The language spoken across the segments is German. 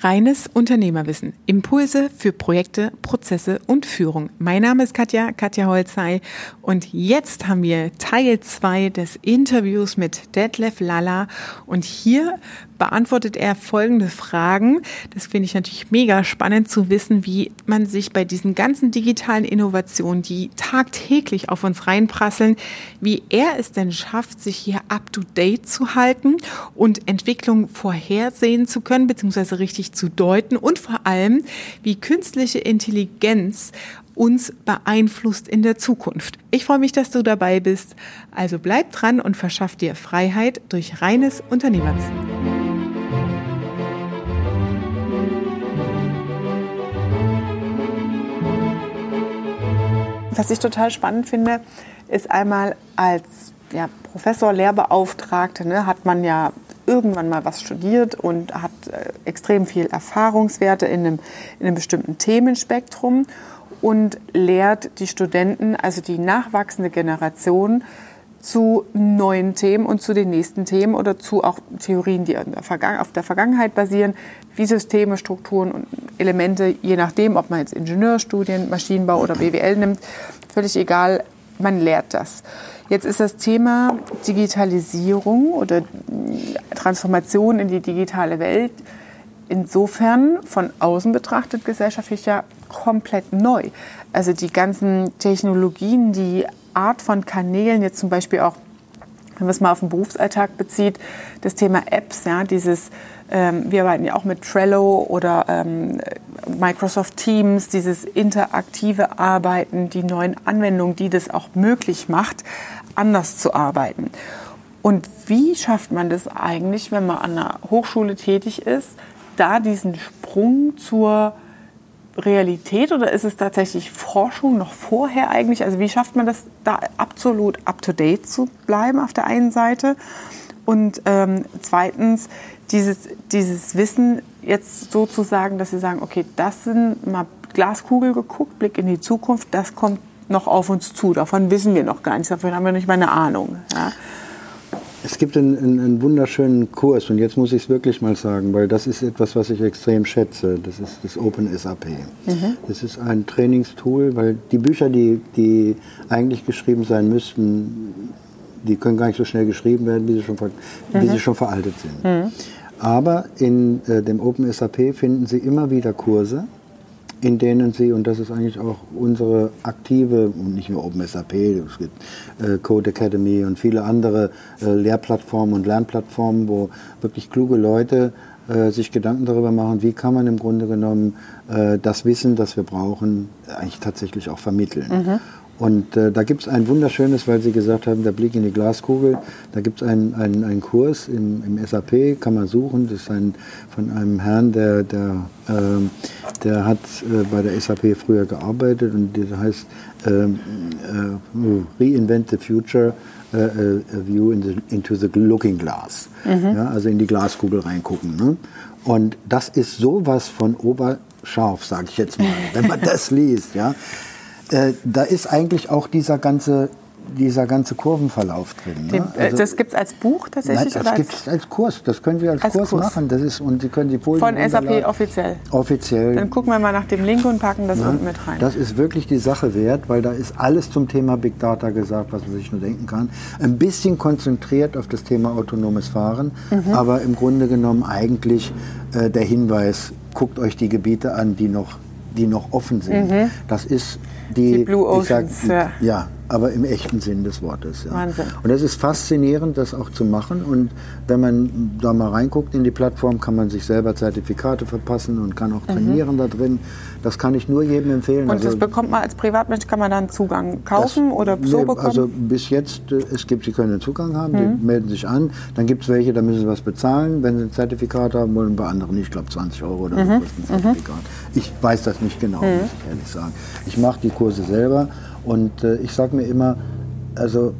Reines Unternehmerwissen. Impulse für Projekte, Prozesse und Führung. Mein Name ist Katja, Katja Holzei. Und jetzt haben wir Teil zwei des Interviews mit Detlef Lalla. Und hier beantwortet er folgende Fragen. Das finde ich natürlich mega spannend zu wissen, wie man sich bei diesen ganzen digitalen Innovationen, die tagtäglich auf uns reinprasseln, wie er es denn schafft, sich hier up to date zu halten und Entwicklung vorhersehen zu können, beziehungsweise richtig zu deuten und vor allem, wie künstliche Intelligenz uns beeinflusst in der Zukunft. Ich freue mich, dass du dabei bist. Also bleib dran und verschaff dir Freiheit durch reines Unternehmerwissen. Was ich total spannend finde, ist einmal als ja, Professor, Lehrbeauftragte, ne, hat man ja irgendwann mal was studiert und hat äh, extrem viel Erfahrungswerte in einem, in einem bestimmten Themenspektrum und lehrt die Studenten, also die nachwachsende Generation, zu neuen Themen und zu den nächsten Themen oder zu auch Theorien, die auf der Vergangenheit basieren, wie Systeme, Strukturen und Elemente, je nachdem, ob man jetzt Ingenieurstudien, Maschinenbau oder BWL nimmt, völlig egal, man lehrt das. Jetzt ist das Thema Digitalisierung oder Transformation in die digitale Welt insofern von außen betrachtet gesellschaftlich ja komplett neu. Also die ganzen Technologien, die Art von Kanälen, jetzt zum Beispiel auch, wenn man es mal auf den Berufsalltag bezieht, das Thema Apps, ja, dieses, ähm, wir arbeiten ja auch mit Trello oder ähm, Microsoft Teams, dieses interaktive Arbeiten, die neuen Anwendungen, die das auch möglich macht, anders zu arbeiten. Und wie schafft man das eigentlich, wenn man an einer Hochschule tätig ist, da diesen Sprung zur Realität oder ist es tatsächlich Forschung noch vorher eigentlich? Also wie schafft man das, da absolut up-to-date zu bleiben auf der einen Seite? Und ähm, zweitens, dieses, dieses Wissen jetzt sozusagen, dass Sie sagen, okay, das sind mal Glaskugel geguckt, Blick in die Zukunft, das kommt noch auf uns zu. Davon wissen wir noch gar nichts, davon haben wir nicht mal eine Ahnung. Ja? Es gibt einen, einen, einen, wunderschönen Kurs und jetzt muss ich es wirklich mal sagen, weil das ist etwas, was ich extrem schätze. Das ist das Open SAP. Mhm. Das ist ein Trainingstool, weil die Bücher, die, die eigentlich geschrieben sein müssten, die können gar nicht so schnell geschrieben werden, wie sie schon, mhm. wie sie schon veraltet sind. Mhm. Aber in äh, dem Open SAP finden Sie immer wieder Kurse, in denen sie, und das ist eigentlich auch unsere aktive, nicht nur OpenSAP, es gibt äh, Code Academy und viele andere äh, Lehrplattformen und Lernplattformen, wo wirklich kluge Leute äh, sich Gedanken darüber machen, wie kann man im Grunde genommen äh, das Wissen, das wir brauchen, eigentlich tatsächlich auch vermitteln. Mhm. Und äh, da gibt es ein wunderschönes, weil Sie gesagt haben, der Blick in die Glaskugel. Da gibt es einen, einen, einen Kurs im, im SAP, kann man suchen. Das ist ein, von einem Herrn, der, der, äh, der hat äh, bei der SAP früher gearbeitet und der heißt ähm, äh, Reinvent the Future. Uh, a view in the, into the looking glass. Mhm. Ja, also in die Glaskugel reingucken. Ne? Und das ist sowas von oberscharf, sage ich jetzt mal, wenn man das liest. Ja? Äh, da ist eigentlich auch dieser ganze dieser ganze Kurvenverlauf drin. Ne? Äh, also, das gibt es als Buch tatsächlich? Nein, das gibt es als Kurs. Das können wir als, als Kurs, Kurs, machen. Das ist, und Sie können die Folien Von SAP offiziell? Offiziell. Dann gucken wir mal nach dem Link und packen das ja, unten mit rein. Das ist wirklich die Sache wert, weil da ist alles zum Thema Big Data gesagt, was man sich nur denken kann. Ein bisschen konzentriert auf das Thema autonomes Fahren, mhm. aber im Grunde genommen eigentlich äh, der Hinweis, guckt euch die Gebiete an, die noch, die noch offen sind. Mhm. Das ist die, die Blue Oceans, sagt, ja. ja aber im echten Sinn des Wortes. Ja. Wahnsinn. Und es ist faszinierend, das auch zu machen. Und wenn man da mal reinguckt in die Plattform, kann man sich selber Zertifikate verpassen und kann auch mhm. trainieren mhm. da drin. Das kann ich nur jedem empfehlen. Und also, das bekommt man als Privatmensch, kann man dann Zugang kaufen das, oder so nee, bekommen? Also bis jetzt, äh, es gibt, Sie können Zugang haben, mhm. die melden sich an. Dann gibt es welche, da müssen Sie was bezahlen, wenn Sie ein Zertifikat haben wollen. Bei anderen ich glaube 20 Euro oder so mhm. kostet ein Zertifikat. Mhm. Ich weiß das nicht genau, muss ich ehrlich sagen. Ich mache die Kurse selber und äh, ich sage mir immer, also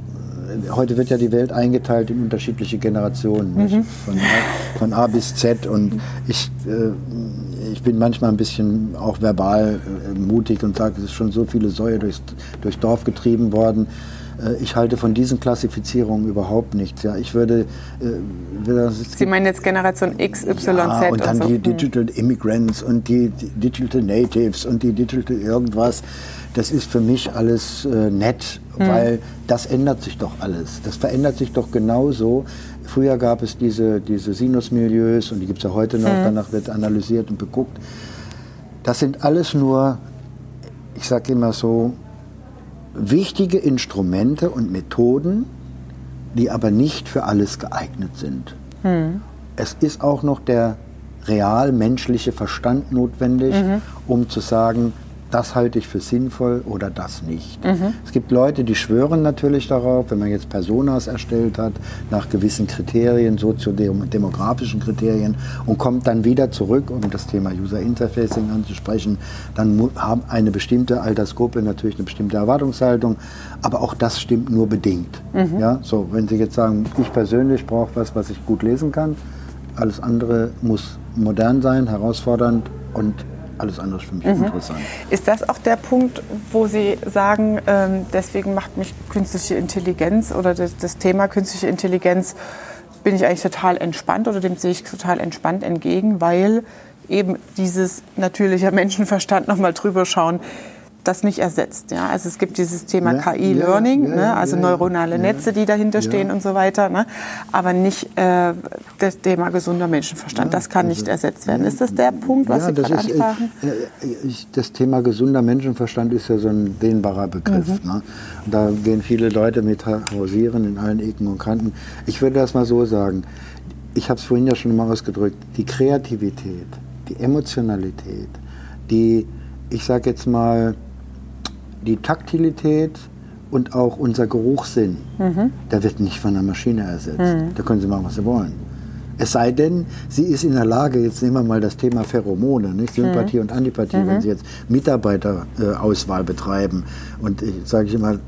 heute wird ja die Welt eingeteilt in unterschiedliche Generationen, mhm. von, A, von, A, bis Z. Und ich, äh, ich bin manchmal ein bisschen auch verbal äh, mutig und sage, es ist schon so viele Säue durchs, durchs Dorf getrieben worden. Äh, ich halte von diesen Klassifizierungen überhaupt nichts. Ja, ich würde, würde Sie meinen jetzt Generation X, Y, ja, Z und dann und so. die Digital Immigrants und die Digital Natives und die Digital irgendwas. Das ist für mich alles äh, nett, mhm. weil das ändert sich doch alles. Das verändert sich doch genauso. Früher gab es diese, diese Sinus-Milieus und die gibt es ja heute noch. Mhm. Danach wird analysiert und beguckt. Das sind alles nur, ich sage immer so, wichtige Instrumente und Methoden, die aber nicht für alles geeignet sind. Mhm. Es ist auch noch der real menschliche Verstand notwendig, mhm. um zu sagen, das halte ich für sinnvoll oder das nicht. Mhm. Es gibt Leute, die schwören natürlich darauf, wenn man jetzt Personas erstellt hat, nach gewissen Kriterien, soziodemografischen Kriterien und kommt dann wieder zurück, um das Thema User Interfacing anzusprechen, dann haben eine bestimmte Altersgruppe natürlich eine bestimmte Erwartungshaltung, aber auch das stimmt nur bedingt. Mhm. Ja, so, wenn Sie jetzt sagen, ich persönlich brauche was, was ich gut lesen kann, alles andere muss modern sein, herausfordernd und alles andere ist für mich mhm. interessant. Ist das auch der Punkt, wo Sie sagen, ähm, deswegen macht mich künstliche Intelligenz oder das, das, Thema künstliche Intelligenz, bin ich eigentlich total entspannt oder dem sehe ich total entspannt entgegen, weil eben dieses natürliche Menschenverstand nochmal drüber schauen, das nicht ersetzt. Ja? Also es gibt dieses Thema ja, KI-Learning, ja, ne? also neuronale Netze, die dahinter stehen und so weiter, ne? aber nicht äh, das Thema gesunder Menschenverstand. das kann also, nicht ersetzt werden. Ist das der Punkt, was Sie gerade äh, ansprachen? Äh, das Thema gesunder Menschenverstand ist ja so ein dehnbarer Begriff. Mhm. Ne? Da gehen viele Leute mit hausieren in allen Ecken und Kanten. Ich würde das mal so sagen. Ich habe es vorhin ja schon mal ausgedrückt. Die Kreativität, die Emotionalität, die, ich sage jetzt mal, die Taktilität und auch unser Geruchssinn, mhm. der wird nicht von einer Maschine ersetzt. Mhm. Da können Sie machen, was Sie wollen. Es sei denn, sie ist in der Lage, jetzt nehmen wir mal das Thema Pheromone, nicht? Sympathie mhm. und Antipathie, mhm. wenn Sie jetzt Mitarbeiterauswahl betreiben und ich sage ich immer,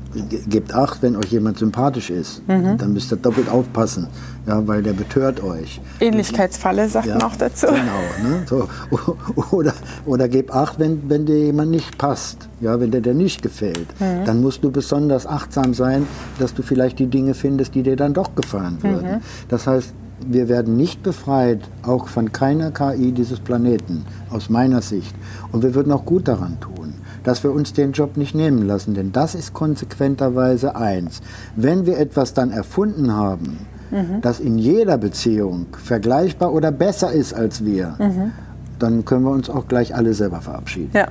gebt acht, wenn euch jemand sympathisch ist, mhm. dann müsst ihr doppelt aufpassen, ja, weil der betört euch. Ähnlichkeitsfalle sagt ja, man auch dazu. Genau, ne? so, oder, oder gebt acht, wenn, wenn dir jemand nicht passt, ja, wenn der dir nicht gefällt, mhm. dann musst du besonders achtsam sein, dass du vielleicht die Dinge findest, die dir dann doch gefallen würden. Mhm. Das heißt, wir werden nicht befreit, auch von keiner KI dieses Planeten, aus meiner Sicht. Und wir würden auch gut daran tun, dass wir uns den Job nicht nehmen lassen, denn das ist konsequenterweise eins. Wenn wir etwas dann erfunden haben, mhm. das in jeder Beziehung vergleichbar oder besser ist als wir, mhm. dann können wir uns auch gleich alle selber verabschieden. Ja.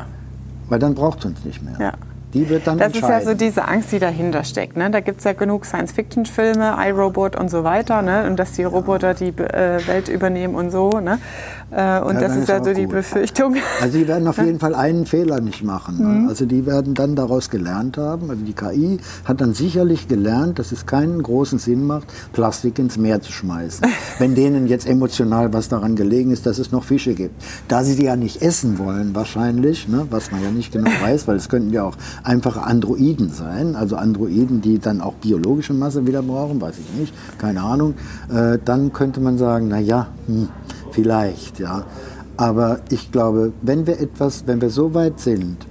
Weil dann braucht es uns nicht mehr. Ja. Die wird dann Das ist ja so diese Angst, die dahinter steckt. Ne? Da gibt es ja genug Science-Fiction-Filme, iRobot und so weiter. Ne? Und dass die Roboter die äh, Welt übernehmen und so. Ne? Äh, und ja, das ist ja so die Befürchtung. Also die werden auf jeden Fall einen Fehler nicht machen. Ne? Mhm. Also die werden dann daraus gelernt haben. Also die KI hat dann sicherlich gelernt, dass es keinen großen Sinn macht, Plastik ins Meer zu schmeißen. Wenn denen jetzt emotional was daran gelegen ist, dass es noch Fische gibt. Da sie die ja nicht essen wollen wahrscheinlich, ne? was man ja nicht genau weiß, weil es könnten ja auch einfache Androiden sein, also Androiden, die dann auch biologische Masse wieder brauchen, weiß ich nicht, keine Ahnung, äh, dann könnte man sagen, na ja, hm, vielleicht, ja. Aber ich glaube, wenn wir etwas, wenn wir so weit sind,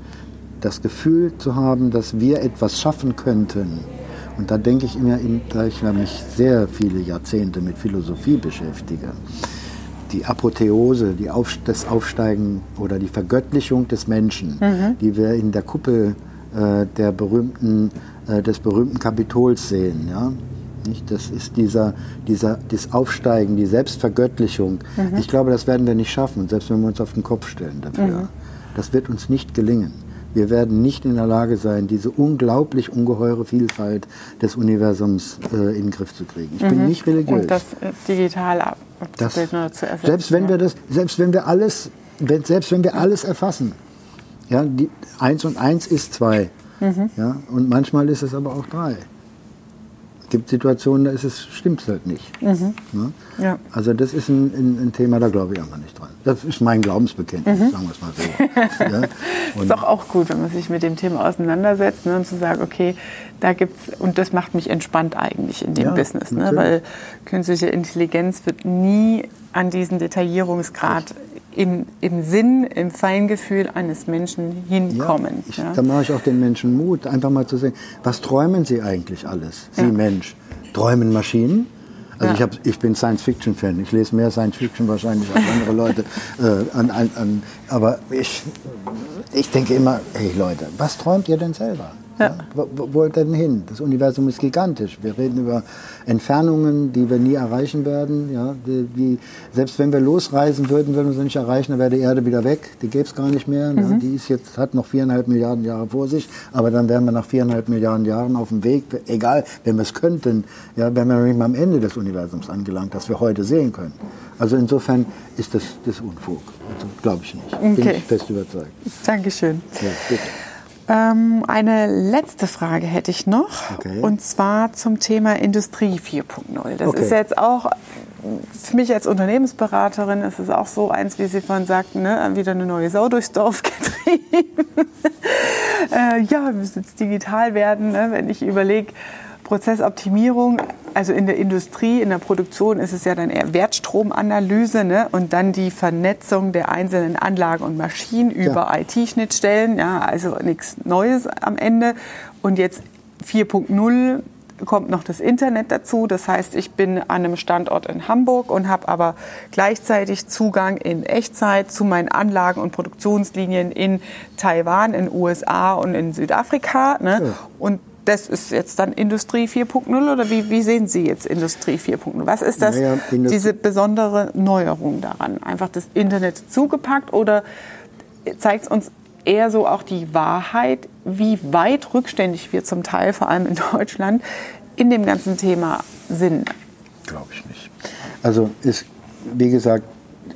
das Gefühl zu haben, dass wir etwas schaffen könnten, und da denke ich immer, da ich mich sehr viele Jahrzehnte mit Philosophie beschäftige, die Apotheose, die Auf, das Aufsteigen oder die Vergöttlichung des Menschen, mhm. die wir in der Kuppel der berühmten, äh, des berühmten Kapitols sehen. Ja? Nicht? Das ist dieser, dieser, das Aufsteigen, die Selbstvergöttlichung. Mhm. Ich glaube, das werden wir nicht schaffen, selbst wenn wir uns auf den Kopf stellen dafür. Mhm. Das wird uns nicht gelingen. Wir werden nicht in der Lage sein, diese unglaublich ungeheure Vielfalt des Universums äh, in den Griff zu kriegen. Ich mhm. bin nicht religiös. Und das äh, digital abzubilden zu ersetzen. Selbst wenn wir das, selbst wenn wir alles, selbst wenn wir alles erfassen, ja, die, eins und eins ist zwei. Mhm. Ja, und manchmal ist es aber auch drei. Es gibt Situationen, da ist es, stimmt es halt nicht. Mhm. Ne? Ja. Also das ist ein, ein, ein, Thema, da glaube ich einfach nicht dran. Das ist mein Glaubensbekenntnis, mhm. sagen wir es mal so. ja? ist doch auch gut, wenn man sich mit dem Thema auseinandersetzt ne, und zu sagen, okay, da gibt's und das macht mich entspannt eigentlich in dem ja, Business, ne, weil künstliche Intelligenz wird nie an diesen Detaillierungsgrad im, im Sinn, im Feingefühl eines Menschen hinkommen. Ja, ich, ja. Da mache ich auch den Menschen Mut, einfach mal zu sehen, was träumen sie eigentlich alles, sie ja. Mensch? Träumen Maschinen? Also ich, hab, ich bin Science-Fiction-Fan. Ich lese mehr Science-Fiction wahrscheinlich als andere Leute. Äh, an, an, an, aber ich, ich denke immer, hey Leute, was träumt ihr denn selber? Ja. Wo, wo wollt ihr denn hin? Das Universum ist gigantisch. Wir reden über Entfernungen, die wir nie erreichen werden. Ja, die, die, selbst wenn wir losreisen würden, würden wir sie nicht erreichen, dann wäre die Erde wieder weg. Die gäbe es gar nicht mehr. Mhm. Ja, die ist jetzt, hat noch viereinhalb Milliarden Jahre vor sich, aber dann wären wir nach viereinhalb Milliarden Jahren auf dem Weg, egal, wenn wir es könnten, ja, wären wir noch nicht mal am Ende des Universums angelangt, das wir heute sehen können. Also insofern ist das, das Unfug. Also, Glaube ich nicht. Okay. Bin ich fest überzeugt. Dankeschön. Ja, bitte. Ähm, eine letzte Frage hätte ich noch. Okay. Und zwar zum Thema Industrie 4.0. Das okay. ist jetzt auch für mich als Unternehmensberaterin ist es auch so eins, wie Sie vorhin sagten, ne, wieder eine neue Sau durchs Dorf getrieben. äh, ja, wir müssen jetzt digital werden. Ne? Wenn ich überlege, Prozessoptimierung, also in der Industrie, in der Produktion ist es ja dann eher Wertstromanalyse ne? und dann die Vernetzung der einzelnen Anlagen und Maschinen über ja. IT-Schnittstellen, ja, also nichts Neues am Ende. Und jetzt 4.0 kommt noch das Internet dazu. Das heißt, ich bin an einem Standort in Hamburg und habe aber gleichzeitig Zugang in Echtzeit zu meinen Anlagen und Produktionslinien in Taiwan, in USA und in Südafrika. Ne? Ja. Und das ist jetzt dann Industrie 4.0 oder wie, wie, sehen Sie jetzt Industrie 4.0? Was ist das, naja, diese besondere Neuerung daran? Einfach das Internet zugepackt oder zeigt es uns eher so auch die Wahrheit, wie weit rückständig wir zum Teil, vor allem in Deutschland, in dem ganzen Thema sind? Glaube ich nicht. Also ist, wie gesagt,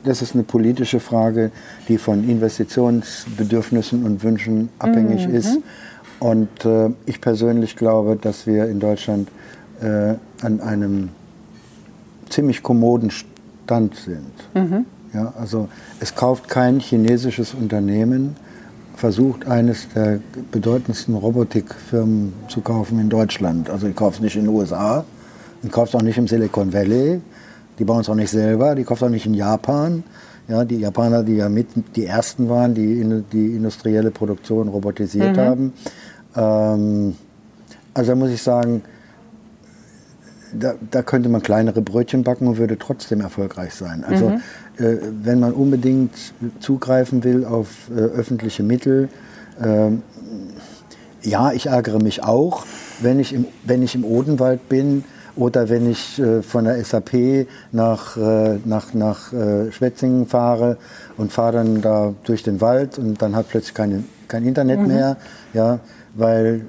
das ist eine politische Frage, die von Investitionsbedürfnissen und Wünschen abhängig mhm. ist. Und äh, ich persönlich glaube, dass wir in Deutschland äh, an einem ziemlich kommoden Stand sind. Mhm. Ja, also es kauft kein chinesisches Unternehmen, versucht eines der bedeutendsten Robotikfirmen zu kaufen in Deutschland. Also ich kaufe es nicht in den USA, ich kaufe es auch nicht im Silicon Valley, die bauen es auch nicht selber, die kauft es auch nicht in Japan. Ja, die Japaner, die ja mit die ersten waren, die die industrielle Produktion robotisiert mhm. haben. Ähm, also da muss ich sagen, da, da, könnte man kleinere Brötchen backen und würde trotzdem erfolgreich sein. Also mhm. äh, wenn man unbedingt zugreifen will auf äh, öffentliche Mittel, äh, ja, ich ärgere mich auch, wenn ich im, wenn ich im Odenwald bin oder wenn ich äh, von der SAP nach, äh, nach, nach äh, Schwetzingen fahre und fahre dann da durch den Wald und dann hat plötzlich keine, kein Internet mhm. mehr. Ja, weil,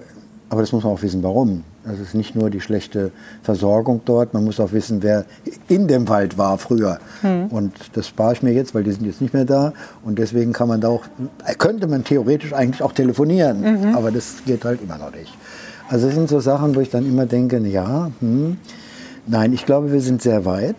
aber das muss man auch wissen, warum. Das ist nicht nur die schlechte Versorgung dort, man muss auch wissen, wer in dem Wald war früher. Hm. Und das spare ich mir jetzt, weil die sind jetzt nicht mehr da. Und deswegen kann man da auch, könnte man theoretisch eigentlich auch telefonieren, mhm. aber das geht halt immer noch nicht. Also das sind so Sachen, wo ich dann immer denke, ja, hm, nein, ich glaube, wir sind sehr weit.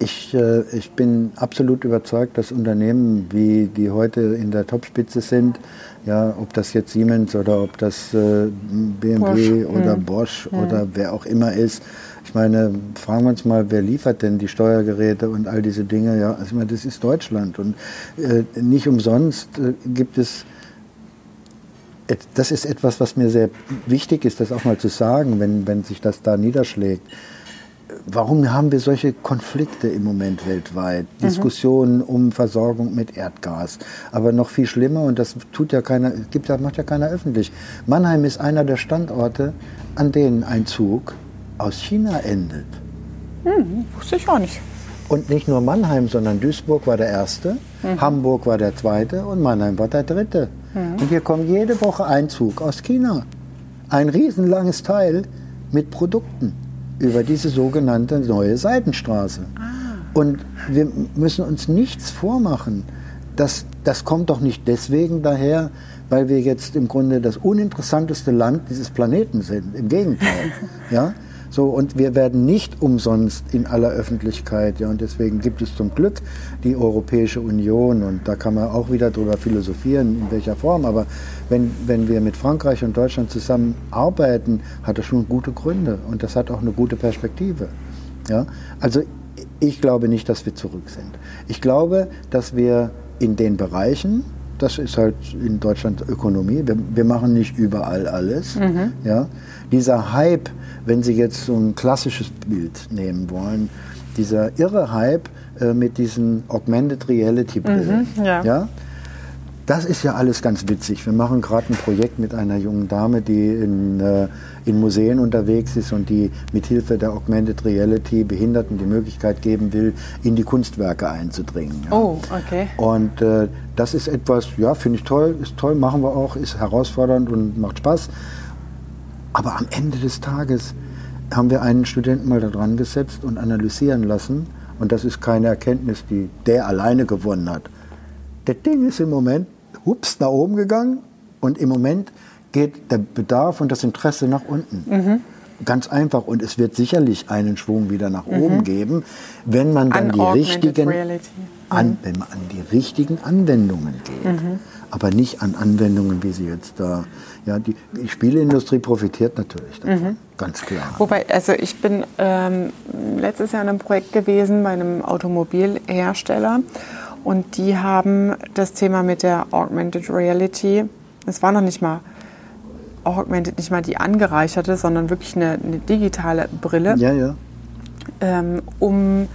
Ich, äh, ich bin absolut überzeugt, dass Unternehmen, wie die heute in der Topspitze sind, ja, ob das jetzt Siemens oder ob das äh, BMW Bosch. oder mhm. Bosch oder wer auch immer ist. Ich meine, fragen wir uns mal, wer liefert denn die Steuergeräte und all diese Dinge? Ja, also ich meine, das ist Deutschland und äh, nicht umsonst äh, gibt es das ist etwas, was mir sehr wichtig ist, das auch mal zu sagen, wenn, wenn sich das da niederschlägt warum haben wir solche Konflikte im Moment weltweit? Mhm. Diskussionen um Versorgung mit Erdgas. Aber noch viel schlimmer, und das tut ja keiner, gibt macht ja keiner öffentlich. Mannheim ist einer der Standorte, an denen ein Zug aus China endet. Hm, wusste ich auch nicht. Und nicht nur Mannheim, sondern Duisburg war der erste, mhm. Hamburg war der zweite und Mannheim war der dritte. Mhm. Und hier kommt jede Woche ein Zug aus China. Ein riesenlanges Teil mit Produkten über diese sogenannte neue Seitenstraße. Ah. Und wir müssen uns nichts vormachen. Das, das kommt doch nicht deswegen daher, weil wir jetzt im Grunde das uninteressanteste Land dieses Planeten sind. Im Gegenteil. ja? So, und wir werden nicht umsonst in aller Öffentlichkeit, ja, und deswegen gibt es zum Glück die Europäische Union und da kann man auch wieder drüber philosophieren, in welcher Form, aber wenn, wenn wir mit Frankreich und Deutschland zusammenarbeiten, hat das schon gute Gründe und das hat auch eine gute Perspektive. Ja? Also Ich glaube nicht, dass wir zurück sind. Ich glaube, dass wir in den Bereichen, das ist halt in Deutschland Ökonomie, wir, wir machen nicht überall alles. Mhm. Ja? Dieser Hype, wenn Sie jetzt so ein klassisches Bild nehmen wollen, dieser irre Hype äh, mit diesen Augmented Reality Brillen. Mhm, ja. ja. Das ist ja alles ganz witzig. Wir machen gerade ein Projekt mit einer jungen Dame, die in, äh, in Museen unterwegs ist und die mit Hilfe der Augmented Reality Behinderten die Möglichkeit geben will, in die Kunstwerke einzudringen. Ja. Oh, okay. Und äh, das ist etwas, ja, finde ich toll, ist toll, machen wir auch, ist herausfordernd und macht Spaß. Aber am Ende des Tages haben wir einen Studenten mal da dran gesetzt und analysieren lassen. Und das ist keine Erkenntnis, die der alleine gewonnen hat. Das Ding ist im Moment hups nach oben gegangen und im Moment geht der Bedarf und das Interesse nach unten. Mhm. Ganz einfach und es wird sicherlich einen Schwung wieder nach mhm. oben geben, wenn man dann die richtigen, an, mhm. wenn man an die richtigen Anwendungen geht. Mhm. Aber nicht an Anwendungen, wie sie jetzt da. Ja, die, die Spieleindustrie profitiert natürlich davon, mhm. ganz klar. Wobei, also ich bin ähm, letztes Jahr in einem Projekt gewesen bei einem Automobilhersteller und die haben das Thema mit der Augmented Reality, es war noch nicht mal Augmented, nicht mal die angereicherte, sondern wirklich eine, eine digitale Brille, ja, ja. Ähm, um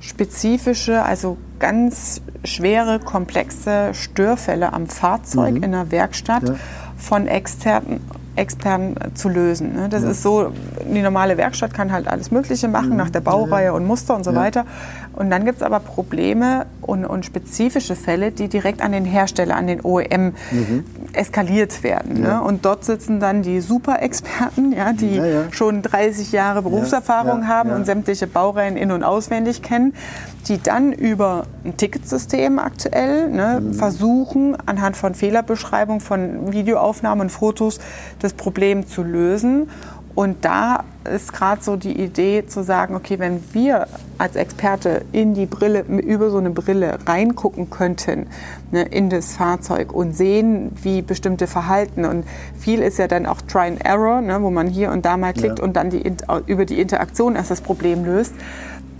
spezifische, also ganz schwere, komplexe Störfälle am Fahrzeug mhm. in der Werkstatt ja. von externen extern zu lösen. Ne? Das ja. ist so, die normale Werkstatt kann halt alles Mögliche machen, mhm. nach der Baureihe und Muster und so ja. weiter. Und dann gibt es aber Probleme und, und, spezifische Fälle, die direkt an den Hersteller, an den OEM mhm. eskaliert werden. Ne? Und dort sitzen dann die Super-Experten, ja, die schon 30 Jahre Berufserfahrung haben und sämtliche Baureihen in- und auswendig kennen die dann über ein Ticketsystem aktuell ne, mhm. versuchen, anhand von Fehlerbeschreibung, von Videoaufnahmen und Fotos das Problem zu lösen. Und da ist gerade so die Idee zu sagen, okay, wenn wir als Experte in die Brille, über so eine Brille reingucken könnten, ne, in das Fahrzeug und sehen, wie bestimmte Verhalten und viel ist ja dann auch Try and Error, ne, wo man hier und da mal klickt ja. und dann die, über die Interaktion erst das Problem löst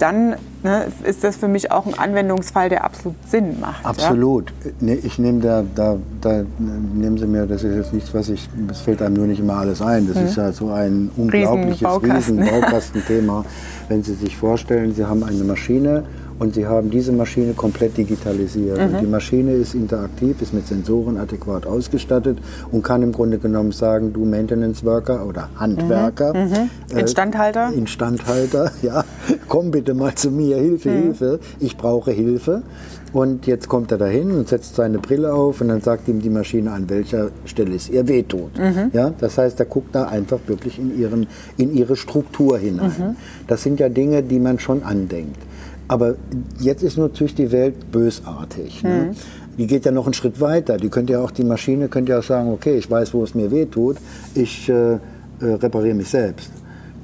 dann ne, ist das für mich auch ein Anwendungsfall, der absolut Sinn macht. Absolut. Ja? Ich nehme da, da, da, nehmen Sie mir, das ist jetzt nichts, was ich, es fällt einem nur nicht immer alles ein. Das mhm. ist ja so ein unglaubliches Riesenbaukastenthema. Riesen Wenn Sie sich vorstellen, Sie haben eine Maschine und sie haben diese Maschine komplett digitalisiert. Mhm. Die Maschine ist interaktiv, ist mit Sensoren adäquat ausgestattet und kann im Grunde genommen sagen, du Maintenance Worker oder Handwerker. Mhm. Mhm. Instandhalter. Äh, Instandhalter, ja. Komm bitte mal zu mir, Hilfe, mhm. Hilfe. Ich brauche Hilfe. Und jetzt kommt er dahin und setzt seine Brille auf und dann sagt ihm die Maschine, an welcher Stelle es ihr wehtut. Mhm. Ja, das heißt, er guckt da einfach wirklich in, ihren, in ihre Struktur hinein. Mhm. Das sind ja Dinge, die man schon andenkt. Aber jetzt ist natürlich die Welt bösartig. Ne? Mhm. Die geht ja noch einen Schritt weiter. Die könnte ja auch, die Maschine könnte ja auch sagen, okay, ich weiß, wo es mir weh tut, ich äh, äh, repariere mich selbst.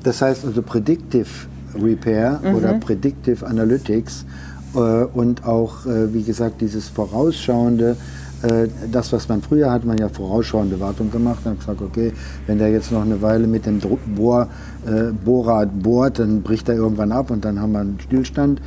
Das heißt also Predictive Repair mhm. oder Predictive Analytics äh, und auch, äh, wie gesagt, dieses vorausschauende, das, was man früher hat, man ja vorausschauende Wartung gemacht und gesagt, okay, wenn der jetzt noch eine Weile mit dem Bohr, äh, Bohrer bohrt, dann bricht er irgendwann ab und dann haben wir einen Stillstand.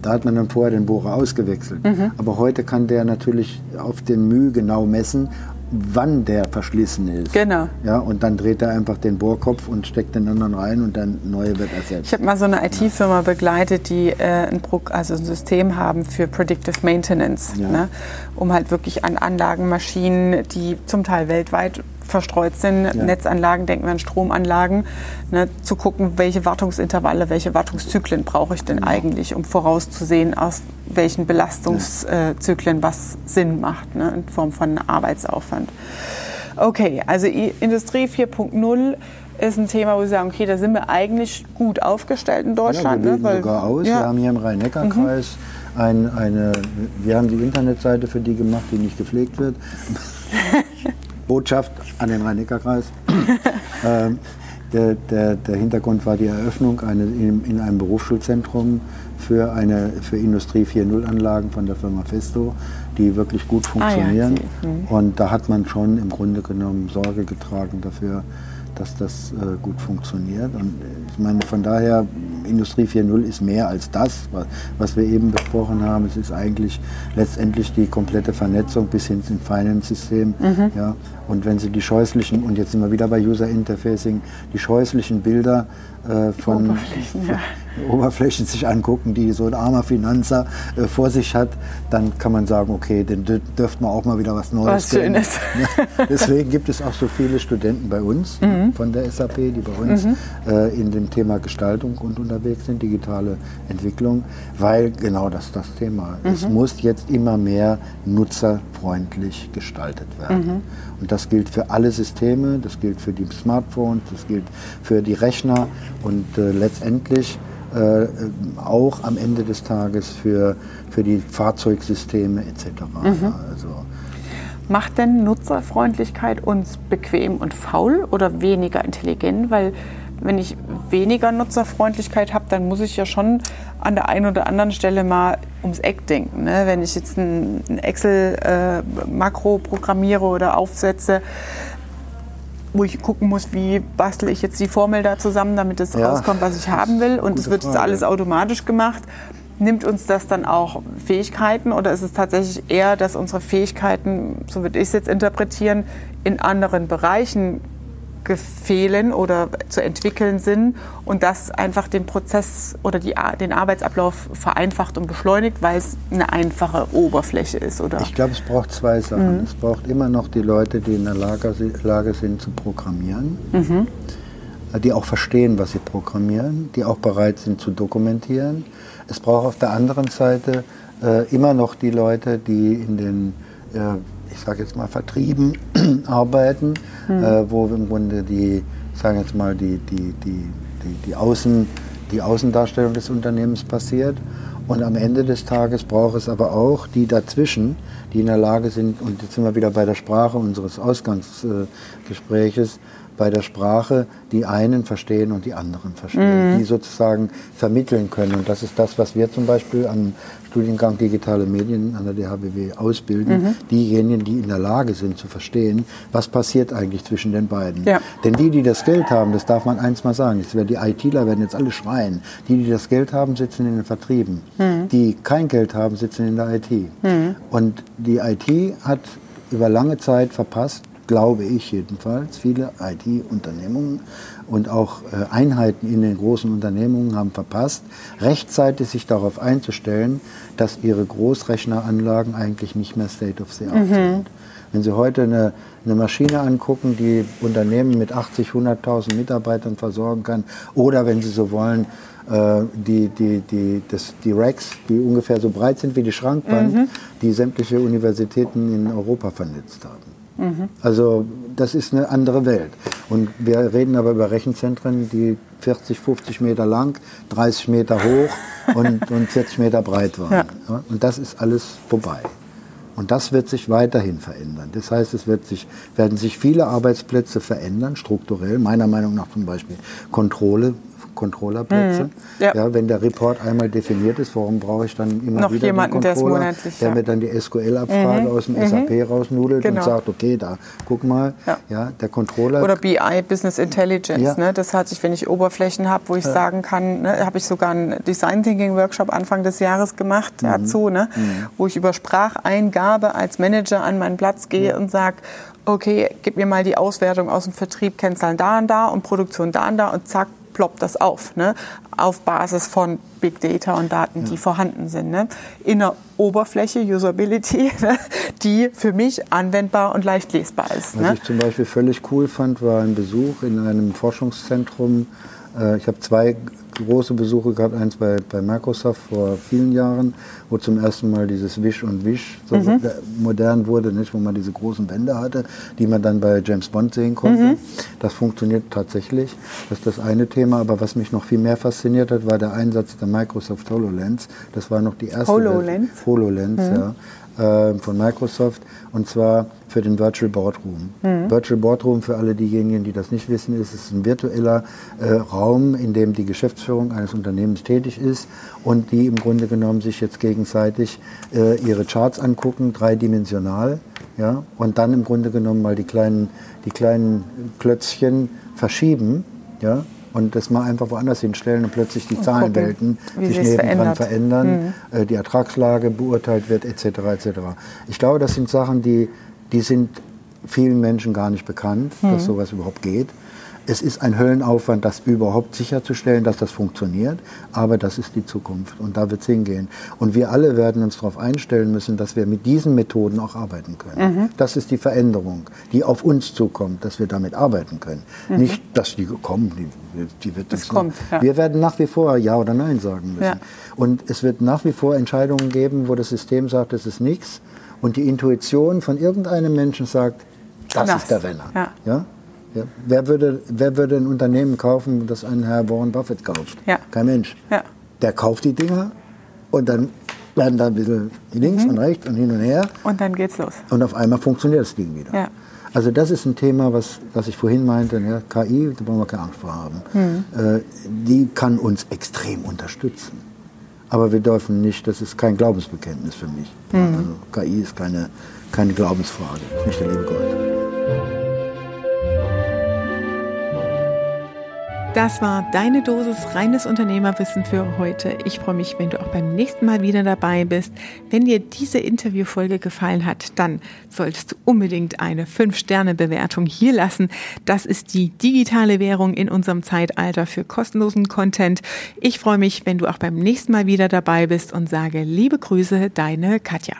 Da hat man dann vorher den Bohrer ausgewechselt. Mhm. Aber heute kann der natürlich auf den Mühe genau messen wann der verschlissen ist. Genau. Ja, und dann dreht er einfach den Bohrkopf und steckt den anderen rein und dann neue wird ersetzt. Ich habe mal so eine IT-Firma begleitet, die äh, ein, Pro also ein System haben für Predictive Maintenance, ja. ne? um halt wirklich an Anlagen, Maschinen, die zum Teil weltweit verstreut sind, ja. Netzanlagen, denken wir an Stromanlagen, ne, zu gucken, welche Wartungsintervalle, welche Wartungszyklen brauche ich denn ja. eigentlich, um vorauszusehen, aus welchen Belastungszyklen ja. was Sinn macht, ne, in Form von Arbeitsaufwand. Okay, also Industrie 4.0 ist ein Thema, wo Sie sagen, okay, da sind wir eigentlich gut aufgestellt in Deutschland. Ja, wir ne, weil, sogar aus. Wir haben hier im Rhein-Neckar-Kreis mhm. ein, eine, wir haben die Internetseite für die gemacht, die nicht gepflegt wird. Botschaft an den Rhein-Neckar-Kreis. ähm, der, der, der, Hintergrund war die Eröffnung eine, in, in, einem Berufsschulzentrum für, eine, für Industrie 4.0 Anlagen von der Firma Festo, die wirklich gut funktionieren. Ah, ja, mhm. Und da hat man schon im Grunde genommen Sorge getragen dafür, dass das äh, gut funktioniert. Und ich meine, von daher, Industrie 4.0 ist mehr als das, was wir eben besprochen haben. Es ist eigentlich letztendlich die komplette Vernetzung bis hin zum Finance-System. Mhm. Ja. Und wenn Sie die scheußlichen, und jetzt sind wir wieder bei User Interfacing, die scheußlichen Bilder äh, von ja. Oberflächen sich angucken, die so ein armer Finanzer äh, vor sich hat, dann kann man sagen, okay, dann dürfte man auch mal wieder was Neues Was Schönes. Ja, deswegen gibt es auch so viele Studenten bei uns mhm. von der SAP, die bei uns mhm. äh, in dem Thema Gestaltung und unterwegs sind, digitale Entwicklung, weil genau das das Thema. Mhm. Es muss jetzt immer mehr nutzerfreundlich gestaltet werden. Mhm. Und das gilt für alle Systeme, das gilt für die Smartphones, das gilt für die Rechner und äh, letztendlich äh, auch am Ende des Tages für, für die Fahrzeugsysteme etc. Mhm. Also, Macht denn Nutzerfreundlichkeit uns bequem und faul oder weniger intelligent? Weil wenn ich weniger Nutzerfreundlichkeit habe, dann muss ich ja schon an der einen oder anderen Stelle mal ums Eck denken. Ne? Wenn ich jetzt ein, Excel-Makro äh, programmiere oder aufsetze, wo ich gucken muss, wie bastel ich jetzt die Formel da zusammen, damit es ja, rauskommt, was ich haben will. Und es wird jetzt alles automatisch gemacht. Nimmt uns das dann auch Fähigkeiten oder ist es tatsächlich eher, dass unsere Fähigkeiten, so würde ich es jetzt interpretieren, in anderen Bereichen fehlen oder zu entwickeln sind und das einfach den Prozess oder die, den Arbeitsablauf vereinfacht und beschleunigt, weil es eine einfache Oberfläche ist, oder? Ich glaube, es braucht zwei Sachen. Mhm. Es braucht immer noch die Leute, die in der Lage, Lage sind zu programmieren, mhm. die auch verstehen, was sie programmieren, die auch bereit sind zu dokumentieren. Es braucht auf der anderen Seite äh, immer noch die Leute, die in den äh, ich sage jetzt mal, Vertrieben arbeiten, mhm. äh, wo im Grunde die, sagen jetzt mal, die, die, die, die, die, Außen, die Außendarstellung des Unternehmens passiert. Und am Ende des Tages braucht es aber auch die dazwischen, die in der Lage sind, und jetzt sind wir wieder bei der Sprache unseres Ausgangsgespräches, bei der Sprache die einen verstehen und die anderen verstehen, mhm. die sozusagen vermitteln können. Und das ist das, was wir zum Beispiel am Studiengang Digitale Medien an der DHBW ausbilden. Mhm. Diejenigen, die in der Lage sind zu verstehen, was passiert eigentlich zwischen den beiden. Ja. Denn die, die das Geld haben, das darf man eins mal sagen, jetzt werden die ITler werden jetzt alle schreien. Die, die das Geld haben, sitzen in den Vertrieben. Mhm. Die kein Geld haben, sitzen in der IT. Mhm. Und die IT hat über lange Zeit verpasst, glaube ich jedenfalls, viele IT-Unternehmungen und auch äh, Einheiten in den großen Unternehmungen haben verpasst, rechtzeitig sich darauf einzustellen, dass ihre Großrechneranlagen eigentlich nicht mehr State of the Art mhm. sind. Wenn Sie heute eine, eine, Maschine angucken, die Unternehmen mit 80, 100.000 Mitarbeitern versorgen kann, oder wenn Sie so wollen, äh, die, die, die, das, die Racks, die ungefähr so breit sind wie die Schrankwand, mhm. die sämtliche Universitäten in Europa vernetzt haben. Mhm. Also das ist eine andere Welt. Und wir reden aber über Rechenzentren, die 40, 50 Meter lang, 30 Meter hoch und, und 40 Meter breit waren. Ja. Und das ist alles vorbei. Und das wird sich weiterhin verändern. Das heißt, es wird sich, werden sich viele Arbeitsplätze verändern, strukturell. Meiner Meinung nach zum Beispiel Kontrolle Controllerplätze. Mhm. Ja. ja. wenn der Report einmal definiert ist, warum brauche ich dann immer Noch wieder jemanden, den Controller, monatlich, der ja. mir dann die SQL-Abfrage mhm. aus dem mhm. SAP rausnudelt genau. und sagt, okay, da, guck mal, ja. ja der Controller. Oder BI, Business Intelligence. Ne? Das hat sich, wenn ich Oberflächen habe, wo ich sagen kann, ne, habe ich sogar einen Design Thinking Workshop Anfang des Jahres gemacht mhm. dazu, ne? Mhm. wo ich über Spracheingabe als Manager an meinen Platz gehe und sage, okay, gib mir mal die Auswertung aus dem Vertrieb, Kennzahlen da und da und Produktion da und da und zack, ploppt das auf, ne? auf Basis von Big Data und Daten, ja. die vorhanden sind. Ne? In einer Oberfläche, Usability, ne? die für mich anwendbar und leicht lesbar ist. Was ne? ich zum Beispiel völlig cool fand, war ein Besuch in einem Forschungszentrum. Äh, ich habe zwei große Besuche gehabt, eins bei, bei Microsoft vor vielen Jahren, wo zum ersten Mal dieses Wish und Wish so mhm. modern wurde, nicht, wo man diese großen Wände hatte, die man dann bei James Bond sehen konnte. Mhm. Das funktioniert tatsächlich. Das ist das eine Thema. Aber was mich noch viel mehr fasziniert hat, war der Einsatz der Microsoft HoloLens. Das war noch die erste HoloLens, HoloLens mhm. ja äh, von Microsoft und zwar für den Virtual Boardroom. Mhm. Virtual Boardroom, für alle diejenigen, die das nicht wissen, ist es ein virtueller äh, Raum, in dem die Geschäftsführung eines Unternehmens tätig ist und die im Grunde genommen sich jetzt gegenseitig äh, ihre Charts angucken, dreidimensional ja, und dann im Grunde genommen mal die kleinen, die kleinen Klötzchen verschieben, ja, und das mal einfach woanders hinstellen und plötzlich die und Zahlenwelten gucken, sich nebendran verändern, mhm. äh, die Ertragslage beurteilt wird, etc. etc. Ich glaube, das sind Sachen, die, die sind vielen Menschen gar nicht bekannt, mhm. dass sowas überhaupt geht. Es ist ein Höllenaufwand, das überhaupt sicherzustellen, dass das funktioniert, aber das ist die Zukunft und da wird es hingehen. Und wir alle werden uns darauf einstellen müssen, dass wir mit diesen Methoden auch arbeiten können. Mhm. Das ist die Veränderung, die auf uns zukommt, dass wir damit arbeiten können. Mhm. Nicht, dass die kommen, die, die wird das kommt, ja. Wir werden nach wie vor Ja oder Nein sagen müssen. Ja. Und es wird nach wie vor Entscheidungen geben, wo das System sagt, es ist nichts und die Intuition von irgendeinem Menschen sagt, das, das. ist der Renner. Ja. ja? Ja. Wer, würde, wer würde ein Unternehmen kaufen, das ein Herr Warren Buffett kauft? Ja. Kein Mensch. Ja. Der kauft die Dinger und dann werden da ein bisschen links mhm. und rechts und hin und her. Und dann geht's los. Und auf einmal funktioniert das Ding wieder. Ja. Also das ist ein Thema, was, was ich vorhin meinte, ja, KI, da brauchen wir keine Angst vor haben. Mhm. Äh, die kann uns extrem unterstützen. Aber wir dürfen nicht, das ist kein Glaubensbekenntnis für mich. Mhm. Also KI ist keine, keine Glaubensfrage, nicht der liebe Gott. Das war deine Dosis reines Unternehmerwissen für heute. Ich freue mich, wenn du auch beim nächsten Mal wieder dabei bist. Wenn dir diese Interviewfolge gefallen hat, dann solltest du unbedingt eine 5-Sterne-Bewertung hier lassen. Das ist die digitale Währung in unserem Zeitalter für kostenlosen Content. Ich freue mich, wenn du auch beim nächsten Mal wieder dabei bist und sage liebe Grüße, deine Katja.